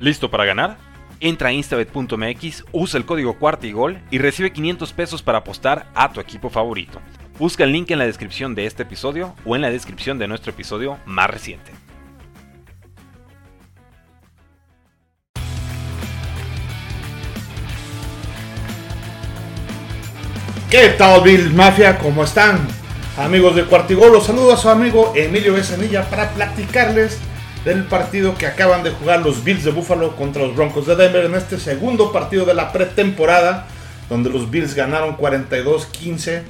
¿Listo para ganar? Entra a instabet.mx, usa el código cuarta y gol y recibe 500 pesos para apostar a tu equipo favorito. Busca el link en la descripción de este episodio o en la descripción de nuestro episodio más reciente. ¿Qué tal Bills Mafia? ¿Cómo están? Amigos de Cuartigol, los saludo a su amigo Emilio Besanilla para platicarles del partido que acaban de jugar los Bills de Buffalo contra los Broncos de Denver en este segundo partido de la pretemporada, donde los Bills ganaron 42-15,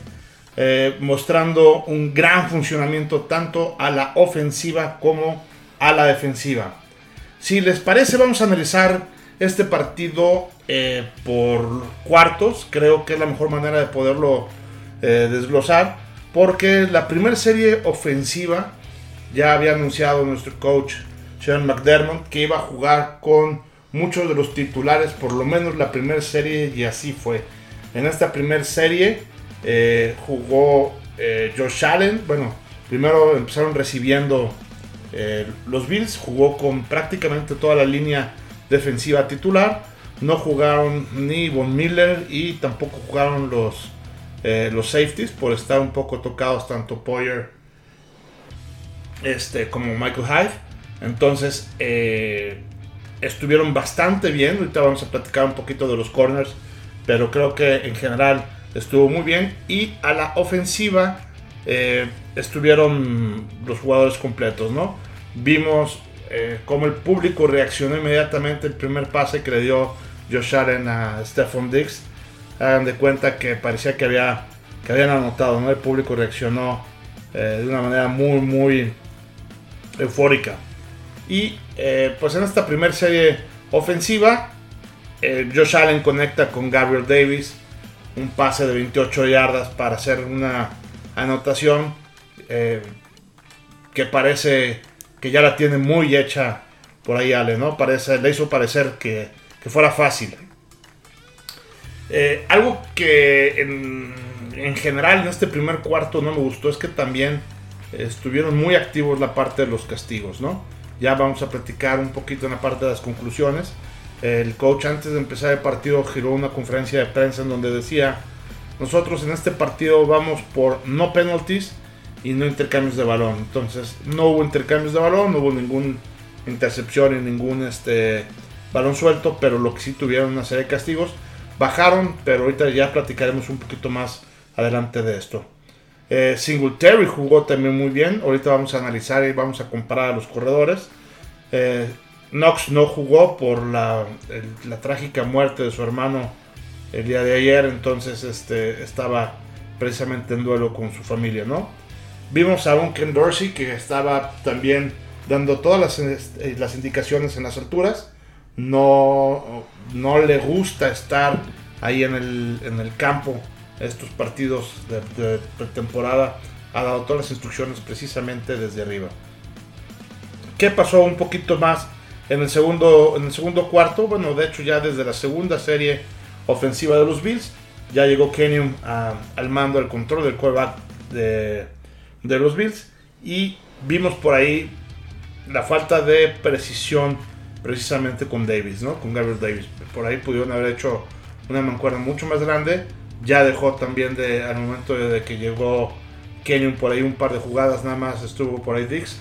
eh, mostrando un gran funcionamiento tanto a la ofensiva como a la defensiva. Si les parece, vamos a analizar este partido eh, por cuartos. Creo que es la mejor manera de poderlo eh, desglosar. Porque la primera serie ofensiva ya había anunciado nuestro coach Sean McDermott que iba a jugar con muchos de los titulares, por lo menos la primera serie, y así fue. En esta primera serie eh, jugó Josh Allen. Bueno, primero empezaron recibiendo los Bills, jugó con prácticamente toda la línea defensiva titular. No jugaron ni Von Miller y tampoco jugaron los, eh, los safeties por estar un poco tocados tanto Poyer este, como Michael Hyde. Entonces eh, estuvieron bastante bien. Ahorita vamos a platicar un poquito de los corners. Pero creo que en general estuvo muy bien. Y a la ofensiva eh, estuvieron los jugadores completos, ¿no? Vimos eh, como el público reaccionó inmediatamente el primer pase que le dio Josh Allen a Stephon Diggs. Hagan de cuenta que parecía que, había, que habían anotado, ¿no? El público reaccionó eh, de una manera muy, muy eufórica. Y eh, pues en esta primera serie ofensiva, Josh Allen conecta con Gabriel Davis. Un pase de 28 yardas para hacer una anotación que parece que ya la tiene muy hecha por ahí Ale, ¿no? Parece, le hizo parecer que, fuera fácil. Eh, algo que en, en, general en este primer cuarto no me gustó es que también estuvieron muy activos la parte de los castigos, ¿no? Ya vamos a platicar un poquito en la parte de las conclusiones. El coach antes de empezar el partido giró una conferencia de prensa en donde decía, nosotros en este partido vamos por no penalties y no intercambios de balón. Entonces, no hubo intercambios de balón, no hubo ninguna intercepción y ningún este, balón suelto, pero lo que sí tuvieron una serie de castigos. Bajaron, pero ahorita ya platicaremos un poquito más adelante de esto. Eh, Singletary jugó también muy bien. Ahorita vamos a analizar y vamos a comparar a los corredores. Eh, Knox no jugó por la, trágica muerte de su hermano el día de ayer. Entonces este, estaba precisamente en duelo con su familia, ¿no? Vimos a un Ken Dorsey que estaba también dando todas las, las indicaciones en las alturas. No, no le gusta estar ahí en el campo estos partidos de, pretemporada. Ha dado todas las instrucciones precisamente desde arriba. ¿Qué pasó un poquito más en el segundo, en el segundo cuarto? Bueno, de hecho ya desde la segunda serie ofensiva de los Bills ya llegó Kenyon al mando, al control del quarterback de, de los Bills. Y vimos por ahí la falta de precisión precisamente con Davis, ¿no? Con Gabriel Davis. Por ahí pudieron haber hecho una mancuerna mucho más grande. Ya dejó también de, al momento de, que llegó Kenyon por ahí un par de jugadas nada más estuvo por ahí Dix.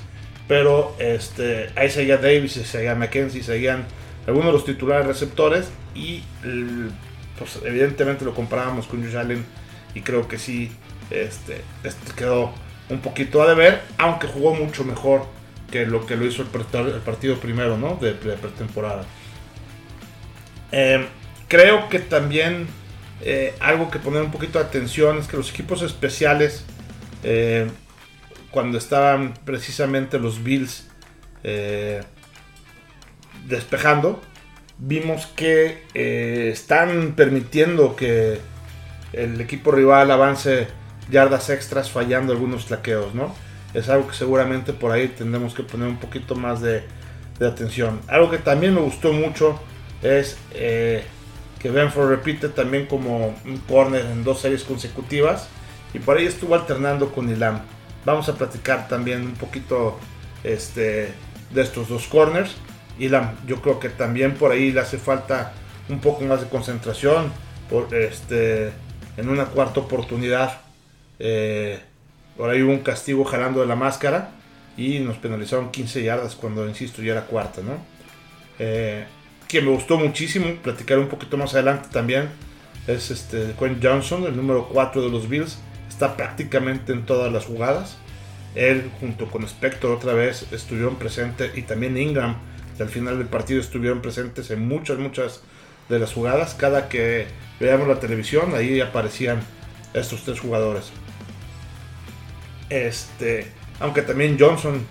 Pero este, ahí seguía Davis, seguía McKenzie, seguían algunos de los titulares receptores. Y pues, evidentemente lo comparábamos con Josh Allen. Y creo que sí este, este quedó un poquito a deber, aunque jugó mucho mejor que lo que lo hizo el, partido primero, ¿no? De, pretemporada. Em, creo que también eh, algo que poner un poquito de atención es que los equipos especiales, eh, cuando estaban precisamente los Bills eh, despejando, vimos que están permitiendo que el equipo rival avance yardas extras fallando algunos tlaqueos, ¿no? Es algo que seguramente por ahí tendremos que poner un poquito más de, atención. Algo que también me gustó mucho es que Benford repite también como un corner en dos series consecutivas y por ahí estuvo alternando con Ilam. Vamos a platicar también un poquito este, de estos dos corners. Elam, yo creo que también por ahí le hace falta un poco más de concentración. Por, este, en una cuarta oportunidad, eh, por ahí hubo un castigo jalando de la máscara y nos penalizaron 15 yardas cuando, insisto, ya era cuarta, ¿no? Eh, que me gustó muchísimo, platicar un poquito más adelante también, es este Quinn Johnson, el número 4 de los Bills, está prácticamente en todas las jugadas. Él junto con Spector otra vez estuvieron presentes y también Ingram al final del partido estuvieron presentes en muchas, muchas de las jugadas. Cada que veamos la televisión, ahí aparecían estos tres jugadores. Este, aunque también Johnson,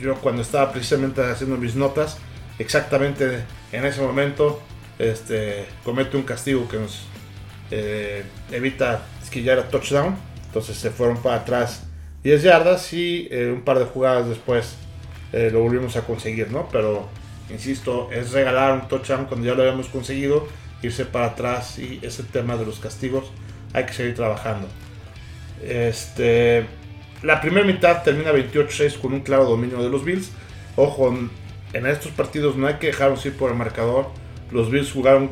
yo cuando estaba precisamente haciendo mis notas, exactamente en ese momento, este, comete un castigo que nos eh, evita ya era touchdown. Entonces se fueron para atrás 10 yardas y eh, un par de jugadas después eh, lo volvimos a conseguir, ¿no? Pero, insisto, es regalar un touchdown cuando ya lo habíamos conseguido, irse para atrás y ese tema de los castigos hay que seguir trabajando. Este, la primera mitad termina 28-6 con un claro dominio de los Bills. Ojo, en estos partidos no hay que dejarnos ir por el marcador. Los Bills jugaron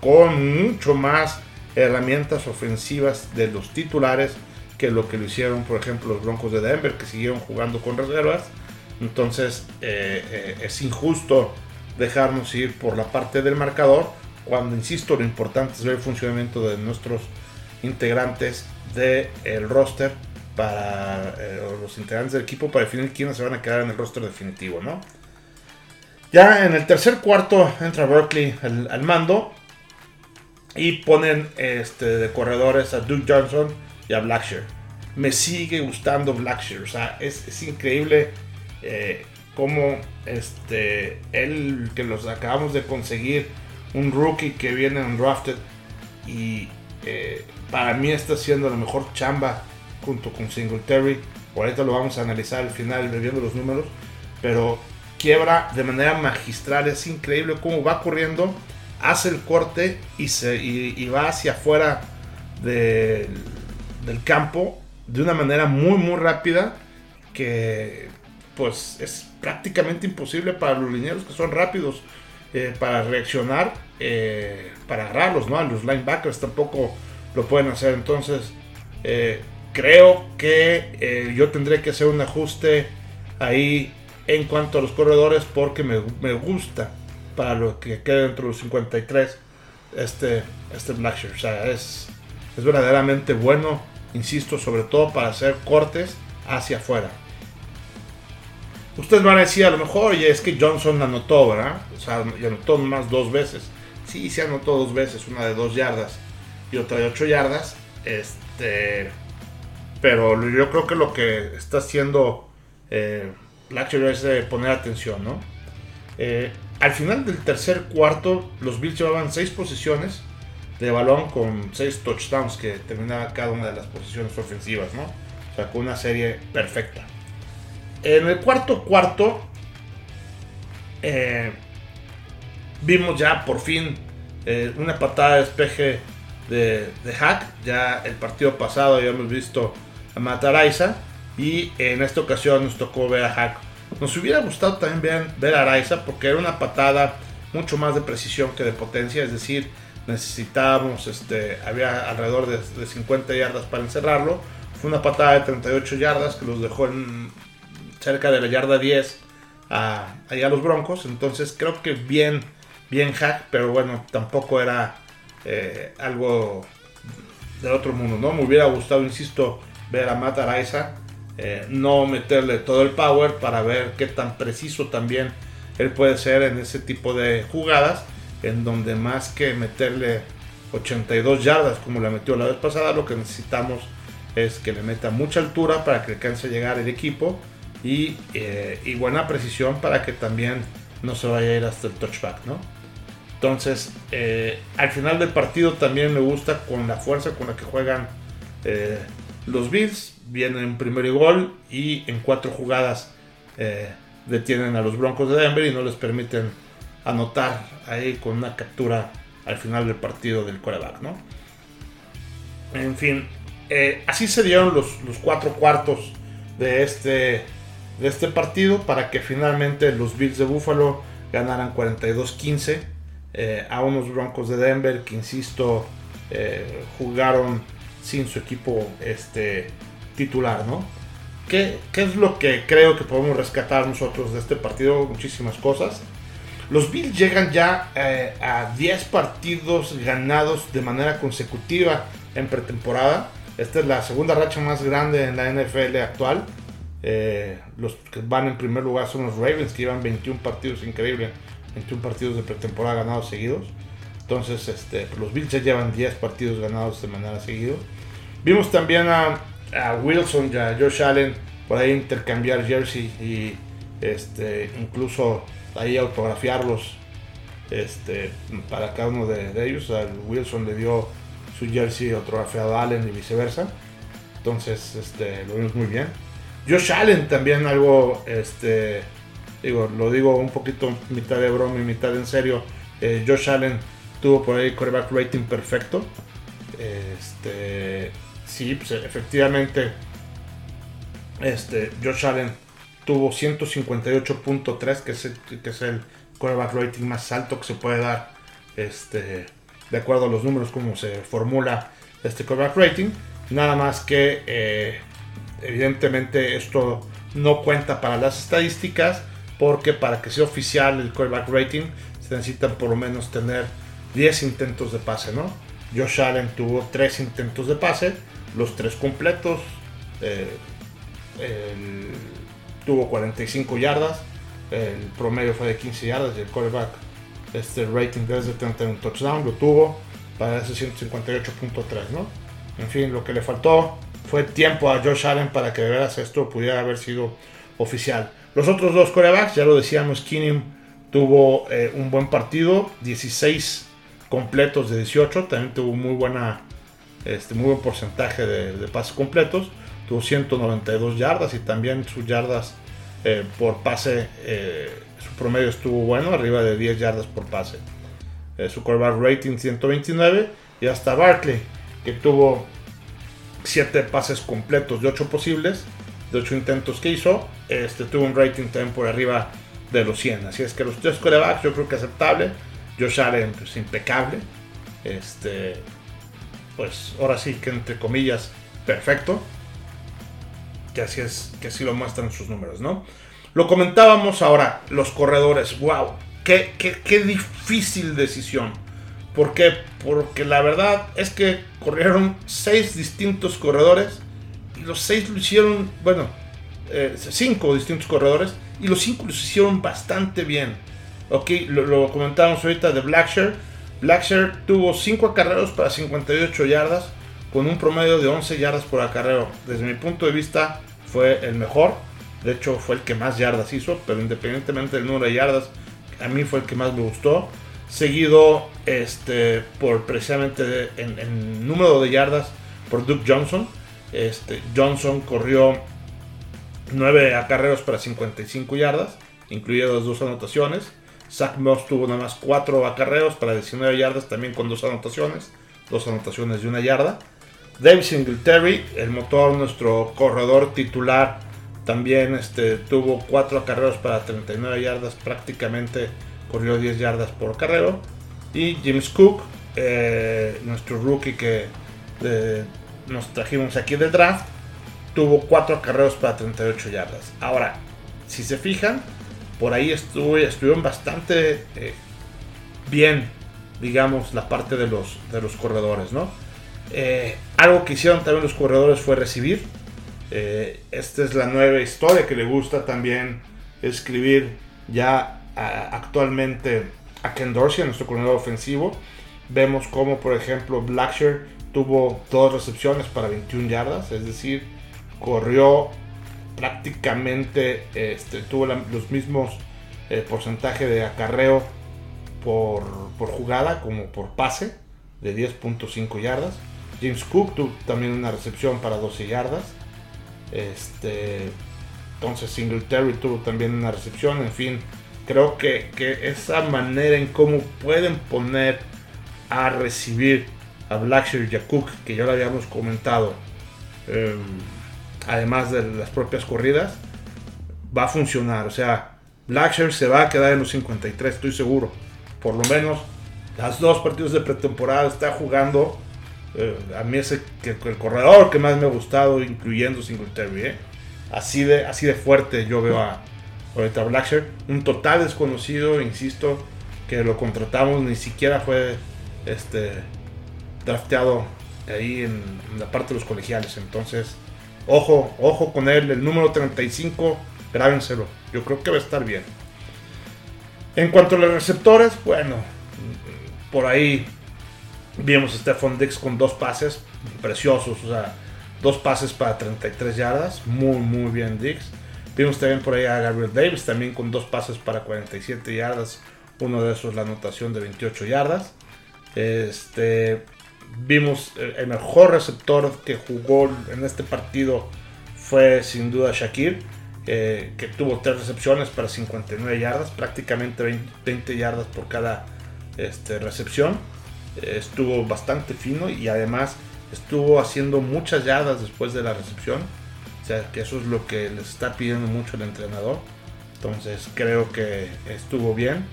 con mucho más herramientas ofensivas de los titulares que lo que lo hicieron, por ejemplo, los Broncos de Denver, que siguieron jugando con reservas. Entonces eh, eh, es injusto dejarnos ir por la parte del marcador, cuando, insisto, lo importante es ver el funcionamiento de nuestros integrantes del el roster para eh, los integrantes del equipo para definir quiénes se van a quedar en el roster definitivo, ¿no? Ya en el tercer cuarto entra Berkeley al, mando y ponen este, de corredores a Duke Johnson y a Blackshear. Me sigue gustando Blackshear, o sea, es, es increíble eh, como este, él que los acabamos de conseguir, un rookie que viene en drafted y eh, para mí está haciendo la mejor chamba junto con Singletary. Ahorita lo vamos a analizar al final viendo los números, pero quiebra de manera magistral, es increíble cómo va corriendo, hace el corte y, se, y, va hacia afuera del campo de una manera muy muy rápida que pues es prácticamente imposible para los linieros que son rápidos eh, para reaccionar, eh, para agarrarlos, ¿no? A los linebackers tampoco lo pueden hacer. Entonces, eh, creo que yo tendré que hacer un ajuste ahí en cuanto a los corredores porque me, gusta para lo que quede dentro de los 53 este, este Blackshear. O sea, es, es verdaderamente bueno, insisto, sobre todo para hacer cortes hacia afuera. Ustedes van a decir a lo mejor, oye, es que Johnson anotó, ¿verdad? O sea, anotó más dos veces. Sí, se anotó dos veces, una de dos yardas y otra de ocho yardas. Este, pero yo creo que lo que está haciendo eh, es poner atención, ¿no? Eh, al final del tercer cuarto, los Bills llevaban seis posiciones de balón con seis touchdowns que terminaba cada una de las posiciones ofensivas, ¿no? O sea, con una serie perfecta. En el cuarto cuarto eh, vimos ya por fin eh, una patada de despeje de, Hack. Ya el partido pasado habíamos visto a Mataraiza y en esta ocasión nos tocó ver a Hack. Nos hubiera gustado también ver, a Araiza porque era una patada mucho más de precisión que de potencia, es decir, necesitábamos, este, había alrededor de, de 50 yardas para encerrarlo. Fue una patada de 38 yardas que los dejó en cerca de la yarda 10 a, allá los Broncos. Entonces creo que bien, bien hack, pero bueno, tampoco era eh, algo del otro mundo, ¿no? Me hubiera gustado, insisto, ver a Matt Araiza, eh, no meterle todo el power para ver qué tan preciso también él puede ser en ese tipo de jugadas, en donde más que meterle 82 yardas como la metió la vez pasada, lo que necesitamos es que le meta mucha altura para que alcance a llegar el equipo eh, y, buena precisión para que también no se vaya a ir hasta el touchback, ¿no? Entonces, eh, al final del partido también me gusta con la fuerza con la que juegan eh, los Bills. Vienen en primer gol y en cuatro jugadas detienen a los Broncos de Denver y no les permiten anotar ahí con una captura al final del partido del quarterback, ¿no? En fin, así se dieron los, los cuatro cuartos de este de este partido para que finalmente los Bills de Buffalo ganaran 42-15 eh, a unos Broncos de Denver que, insisto, eh, jugaron sin su equipo este, titular, ¿no? ¿Qué, ¿Qué, es lo que creo que podemos rescatar nosotros de este partido? Muchísimas cosas. Los Bills llegan ya eh, a 10 partidos ganados de manera consecutiva en pretemporada. Esta es la segunda racha más grande en la NFL actual. Eh, los que van en primer lugar son los Ravens, que llevan 21 partidos, increíble, 21 partidos de pretemporada ganados seguidos. Entonces, este, los Bills ya llevan 10 partidos ganados de manera seguida. Vimos también a, Wilson y a Josh Allen por ahí intercambiar jersey y este, incluso ahí autografiarlos este, para cada uno de, ellos. A Wilson le dio su jersey autografiado a Allen y viceversa. Entonces, este, lo vimos muy bien. Josh Allen también algo, este, digo, lo digo un poquito mitad de broma y mitad en serio. Eh, Josh Allen tuvo por ahí quarterback rating perfecto. Este, sí, pues, efectivamente, este, Josh Allen tuvo 158.3, que es, el, que es el quarterback rating más alto que se puede dar, este, de acuerdo a los números como se formula este quarterback rating. Nada más que, eh, evidentemente, esto no cuenta para las estadísticas, porque para que sea oficial el quarterback rating se necesitan por lo menos tener 10 intentos de pase, ¿no? Josh Allen tuvo 3 intentos de pase, los 3 completos. Eh, tuvo 45 yardas, el promedio fue de 15 yardas y el quarterback este rating desde tener un touchdown, lo tuvo para ese 158.3, ¿no? En fin, lo que le faltó fue tiempo a Josh Allen para que de veras esto pudiera haber sido oficial. Los otros dos quarterbacks, ya lo decíamos, Keenum tuvo eh, un buen partido, 16 completos de 18, también tuvo muy buena este, muy buen porcentaje de pases completos tuvo 192 yardas y también sus yardas eh, por pase, eh, su promedio estuvo bueno, arriba de 10 yardas por pase. Eh, su quarterback rating 129 y hasta Barkley, que tuvo 7 pases completos de 8 posibles, de 8 intentos que hizo, este, tuvo un rating también por arriba de los 100. Así es que los tres quarterbacks yo creo que aceptable. Josh Allen pues impecable. Este, pues ahora sí que entre comillas perfecto que así es, que así lo muestran sus números, ¿no? Lo comentábamos ahora, los corredores, wow, qué, qué, difícil decisión. ¿Por qué? Porque la verdad es que corrieron seis distintos corredores y los seis lo hicieron, bueno, eh, cinco distintos corredores y los cinco los hicieron bastante bien. Ok, lo, lo comentábamos ahorita de Blackshear. Blackshear tuvo cinco acarreos para 58 yardas con un promedio de 11 yardas por acarreo. Desde mi punto de vista, fue el mejor. De hecho, fue el que más yardas hizo, pero independientemente del número de yardas, a mí fue el que más me gustó. Seguido este, por precisamente en, número de yardas por Duke Johnson. Este, Johnson corrió 9 acarreos para 55 yardas, incluidas dos anotaciones. Zach Moss tuvo nada más 4 acarreos para 19 yardas, también con dos anotaciones, dos anotaciones de una yarda. David Singletary, el motor, nuestro corredor titular, también este, tuvo 4 acarreos para 39 yardas, prácticamente corrió 10 yardas por carrero. Y James Cook, eh, nuestro rookie que eh, nos trajimos aquí del draft, tuvo 4 acarreos para 38 yardas. Ahora, si se fijan, por ahí estuvieron bastante eh, bien, digamos, la parte de los, de los corredores, ¿no? Eh, algo que hicieron también los corredores fue recibir. Eh, esta es la nueva historia que le gusta también escribir ya actualmente a Ken Dorsey, nuestro corredor ofensivo. Vemos como, por ejemplo, Blackshear tuvo dos recepciones para 21 yardas, es decir, corrió prácticamente, este, tuvo los mismos eh, porcentaje de acarreo por, por jugada como por pase de 10.5 yardas. James Cook tuvo también una recepción para 12 yardas. Este, entonces Singletary tuvo también una recepción. En fin, creo que, esa manera en cómo pueden poner a recibir a Blackshear y a Cook, que ya lo habíamos comentado, em, además de las propias corridas, va a funcionar. O sea, Blackshear se va a quedar en los 53, estoy seguro. Por lo menos las dos partidos de pretemporada está jugando. Eh, a mí es el, el, corredor que más me ha gustado, incluyendo Singletary. ¿eh? Así, de, así de fuerte yo veo a ahorita Blackshear. Un total desconocido, insisto, que lo contratamos, ni siquiera fue este, drafteado ahí en, en la parte de los colegiales. Entonces, ojo, ojo con él. El número 35, grábenselo. Yo creo que va a estar bien. En cuanto a los receptores, bueno, por ahí vimos a Stephon Dix con dos pases preciosos, o sea, dos pases para 33 yardas, muy, muy bien Dix. Vimos también por ahí a Gabriel Davis, también con dos pases para 47 yardas, uno de esos la anotación de 28 yardas. Este, vimos el mejor receptor que jugó en este partido fue sin duda Shakir, eh, que tuvo tres recepciones para 59 yardas, prácticamente 20 yardas por cada este, recepción. Eh, estuvo bastante fino y además estuvo haciendo muchas yardas después de la recepción. O sea, que eso es lo que les está pidiendo mucho el entrenador. Entonces creo que estuvo bien.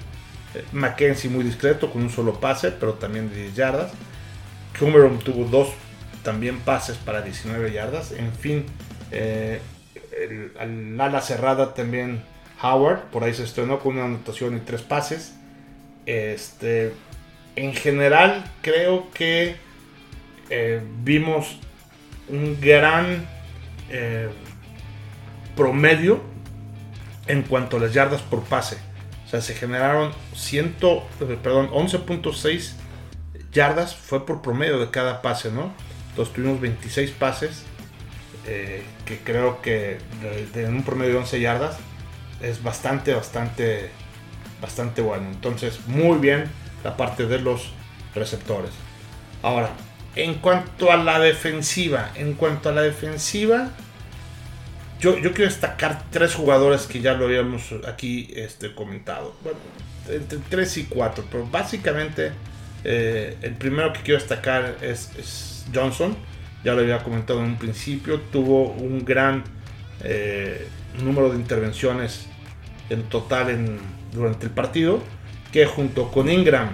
Eh, Mackenzie muy discreto con un solo pase, pero también de 10 yardas. Cameron tuvo dos también pases para 19 yardas. En fin, eh, el, ala cerrada también Howard, por ahí se estrenó con una anotación y tres pases. Este, en general, creo que eh, vimos un gran eh, promedio en cuanto a las yardas por pase. O sea, se generaron 100, perdón, 11.6 yardas fue por promedio de cada pase, ¿no? Entonces tuvimos 26 pases, eh, que creo que en un promedio de 11 yardas es bastante, bastante bastante bueno. Entonces, muy bien la parte de los receptores. Ahora, en cuanto a la defensiva, en cuanto a la defensiva, yo, yo quiero destacar tres jugadores que ya lo habíamos aquí este, comentado. Bueno, entre 3 y 4, pero básicamente eh, el primero que quiero destacar es, Johnson. Ya lo había comentado en un principio, tuvo un gran eh, número de intervenciones en total durante el partido, que junto con Ingram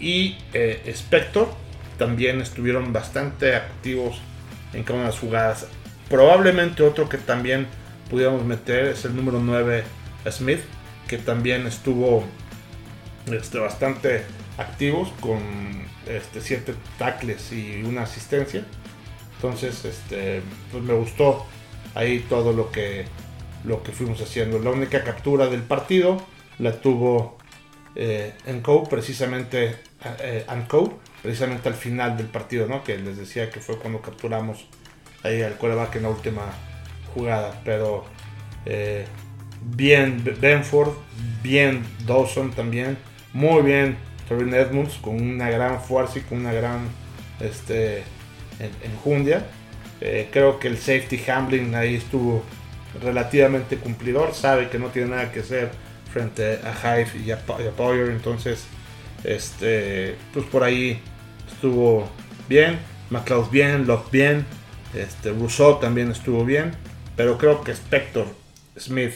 y eh, Spector también estuvieron bastante activos en cada una de las jugadas. Probablemente otro que también pudiéramos meter es el número 9 Smith, que también estuvo este, bastante activos con este, 7 tackles y una asistencia. Entonces, este, pues me gustó ahí todo lo que, lo que fuimos haciendo. La única captura del partido la tuvo eh, precisamente, eh, precisamente al final del partido, ¿no? Que les decía que fue cuando capturamos ahí al coreback en la última jugada. Pero eh, bien Benford, bien Dawson también, muy bien Torin Edmonds con una gran fuerza y con una gran este, enjundia. Eh, creo que el safety Hamlin ahí estuvo relativamente cumplidor, sabe que no tiene nada que hacer frente a Hive y a, Power. Entonces, este, pues por ahí estuvo bien. McLeod bien, Locke bien. Este, Rousseau también estuvo bien. Pero creo que Spector, Smith,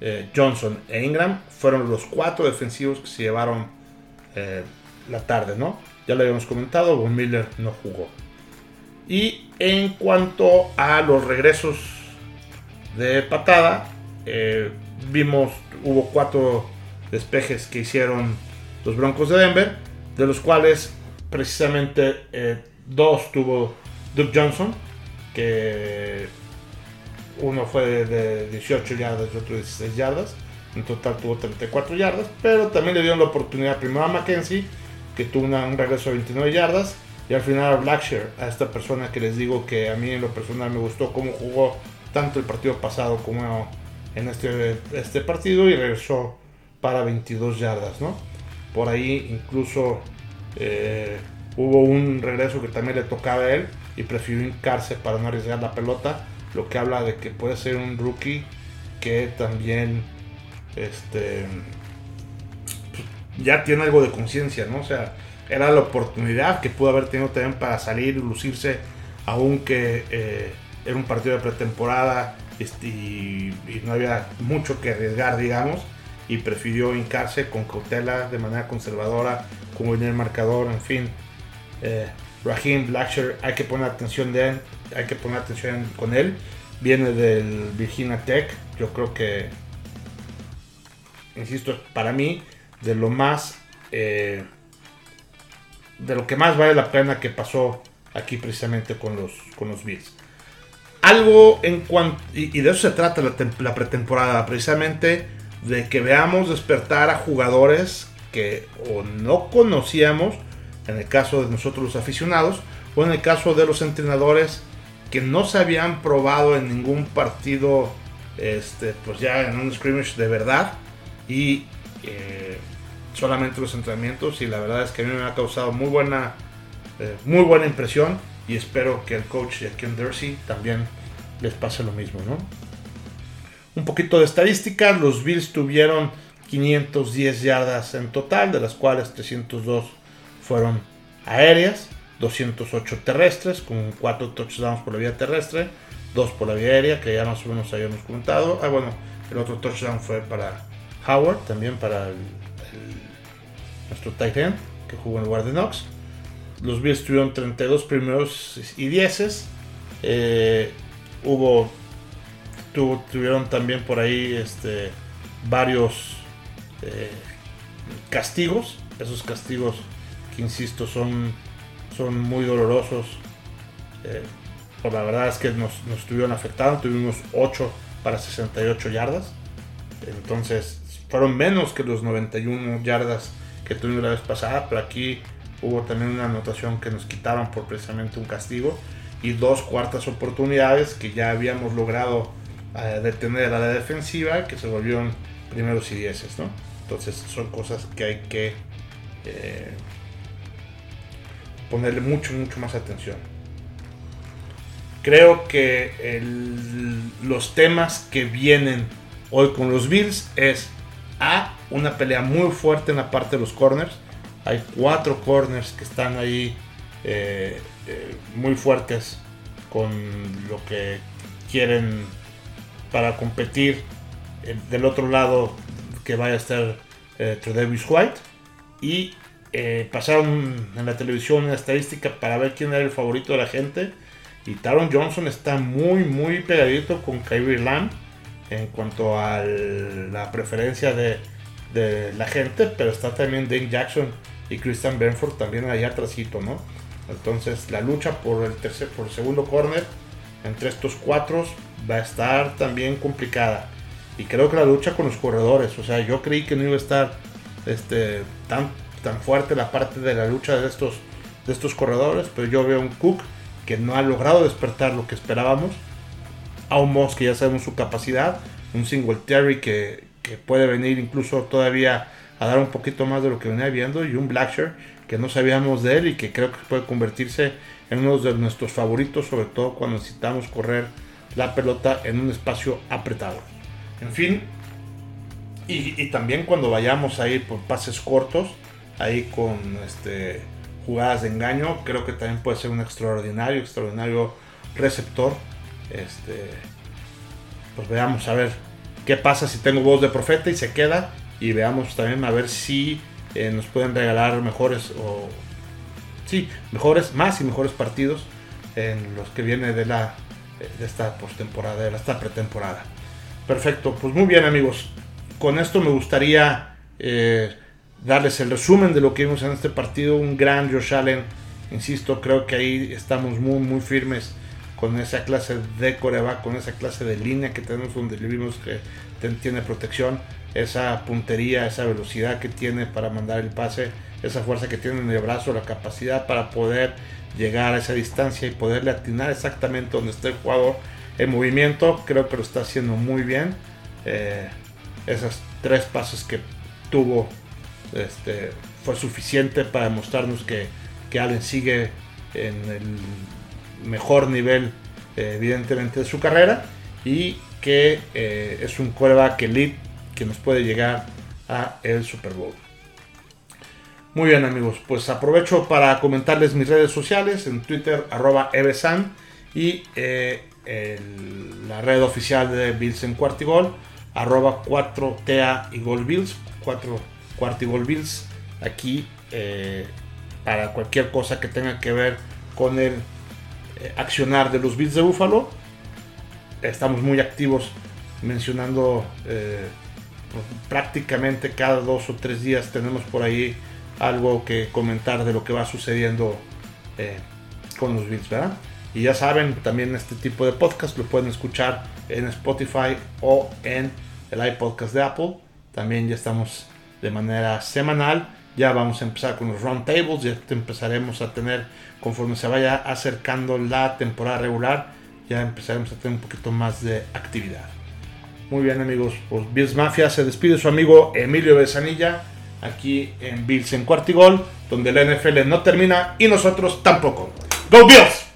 eh, Johnson e Ingram fueron los cuatro defensivos que se llevaron eh, la tarde, ¿no? Ya lo habíamos comentado, Von Miller no jugó. Y en cuanto a los regresos de patada, eh, vimos, hubo cuatro despejes que hicieron los Broncos de Denver, de los cuales precisamente eh, dos tuvo Duke Johnson, que uno fue de 18 yardas y otro de 16 yardas. En total tuvo 34 yardas, pero también le dieron la oportunidad primero a Mackenzie, que tuvo un regreso de 29 yardas, y al final a Blackshear, a esta persona que les digo que a mí en lo personal me gustó cómo jugó tanto el partido pasado como en este, este partido y regresó para 22 yardas, ¿no? Por ahí incluso eh, hubo un regreso que también le tocaba a él y prefirió hincarse para no arriesgar la pelota, lo que habla de que puede ser un rookie que también este ya tiene algo de conciencia, ¿no? O sea, era la oportunidad que pudo haber tenido también para salir y lucirse, aunque eh, era un partido de pretemporada este, y, no había mucho que arriesgar, digamos. y prefirió hincarse con cautela, de manera conservadora, como en el marcador, en fin. Eh, Raheem Blacksher, hay que poner atención de hay que poner atención con él. Viene del Virginia Tech, yo creo que, insisto, para mí, de lo más, eh, de lo que más vale la pena que pasó aquí precisamente con los, con los Bills. Algo en cuanto, y, de eso se trata la, la pretemporada, precisamente de que veamos despertar a jugadores que o no conocíamos, en el caso de nosotros los aficionados, o en el caso de los entrenadores que no se habían probado en ningún partido, este, pues ya en un scrimmage de verdad, y eh, solamente los entrenamientos, y la verdad es que a mí me ha causado muy buena, eh, muy buena impresión, y espero que el coach de Ken Dorsey también les pase lo mismo, ¿no? Un poquito de estadística, los Bills tuvieron 510 yardas en total, de las cuales 302 fueron aéreas, 208 terrestres, con 4 touchdowns por la vía terrestre, 2 por la vía aérea, que ya más o menos habíamos comentado. Ah, bueno, el otro touchdown fue para Howard, también para nuestro tight end, que jugó en lugar de Knox. Los Bills tuvieron 32 primeros y 10. Eh, hubo tuvieron también por ahí este, varios eh, castigos. Esos castigos que insisto son, son muy dolorosos. Eh, la verdad es que nos, nos estuvieron afectando. Tuvimos 8 para 68 yardas. Entonces fueron menos que los 91 yardas que tuvimos la vez pasada. Pero aquí hubo también una anotación que nos quitaron por precisamente un castigo. Y dos cuartas oportunidades que ya habíamos logrado a detener a la defensiva que se volvieron primeros y dieces, ¿no? Entonces son cosas que hay que eh, ponerle mucho, mucho más atención. Creo que los temas que vienen hoy con los Bills es A, una pelea muy fuerte en la parte de los corners. Hay cuatro corners que están ahí eh, eh, muy fuertes con lo que quieren para competir eh, del otro lado que vaya a estar eh, Tredavis White. Y pasaron en la televisión una estadística para ver quién era el favorito de la gente. Y Taron Johnson está muy muy pegadito con Kyrie Lamb en cuanto a la preferencia de, la gente pero está también Dane Jackson y Christian Benford también allá atrásito no entonces la lucha por el tercer por el segundo corner entre estos cuatro va a estar también complicada. Y creo que la lucha con los corredores, o sea, yo creí que no iba a estar este, tan, fuerte la parte de la lucha de estos, de estos corredores, pero yo veo un Cook que no ha logrado despertar lo que esperábamos. A Moss que ya sabemos su capacidad, un Singletary que, que puede venir incluso todavía a dar un poquito más de lo que venía viendo, y un Blackshear que no sabíamos de él y que creo que puede convertirse en uno de nuestros favoritos, sobre todo cuando necesitamos correr la pelota en un espacio apretado. En fin, y, también cuando vayamos a ir por pases cortos, ahí con este, jugadas de engaño, creo que también puede ser un extraordinario, extraordinario receptor. Este, pues veamos a ver qué pasa si tengo voz de profeta y se queda. Y veamos también a ver si eh, nos pueden regalar mejores o sí, mejores, más y mejores partidos en los que viene de la de esta postemporada, de esta pretemporada. Perfecto, pues muy bien amigos. Con esto me gustaría eh, darles el resumen de lo que vimos en este partido. Un gran Josh Allen. Insisto, creo que ahí estamos muy, muy firmes con esa clase de coreback, con esa clase de línea que tenemos donde vimos que tiene protección, esa puntería, esa velocidad que tiene para mandar el pase, esa fuerza que tiene en el brazo, la capacidad para poder llegar a esa distancia y poderle atinar exactamente donde está el jugador en movimiento. Creo que lo está haciendo muy bien. Eh, esos tres pasos que tuvo este, fue suficiente para demostrarnos que, que Allen sigue en el mejor nivel, eh, evidentemente, de su carrera y que eh, es un coreback elite que nos puede llegar a el Super Bowl. Muy bien amigos, pues aprovecho para comentarles mis redes sociales, en Twitter arroba evesan y eh, la red oficial de Bills en Cuartigol, arroba 4TA y Gold Bills, 4 Cuartigol Bills, aquí para cualquier cosa que tenga que ver con el accionar de los Bills de Buffalo. Estamos muy activos mencionando eh, prácticamente cada dos o tres días tenemos por ahí algo que comentar de lo que va sucediendo con los Bills, ¿verdad? Y ya saben, también este tipo de podcast lo pueden escuchar en Spotify o en el iPodcast de Apple. También ya estamos de manera semanal. Ya vamos a empezar con los roundtables, ya empezaremos a tener, conforme se vaya acercando la temporada regular, ya empezaremos a tener un poquito más de actividad. Muy bien amigos, pues Bills Mafia se despide su amigo Emilio Besanilla aquí en Bills en Cuartigol, donde la NFL no termina y nosotros tampoco. ¡Go Bills!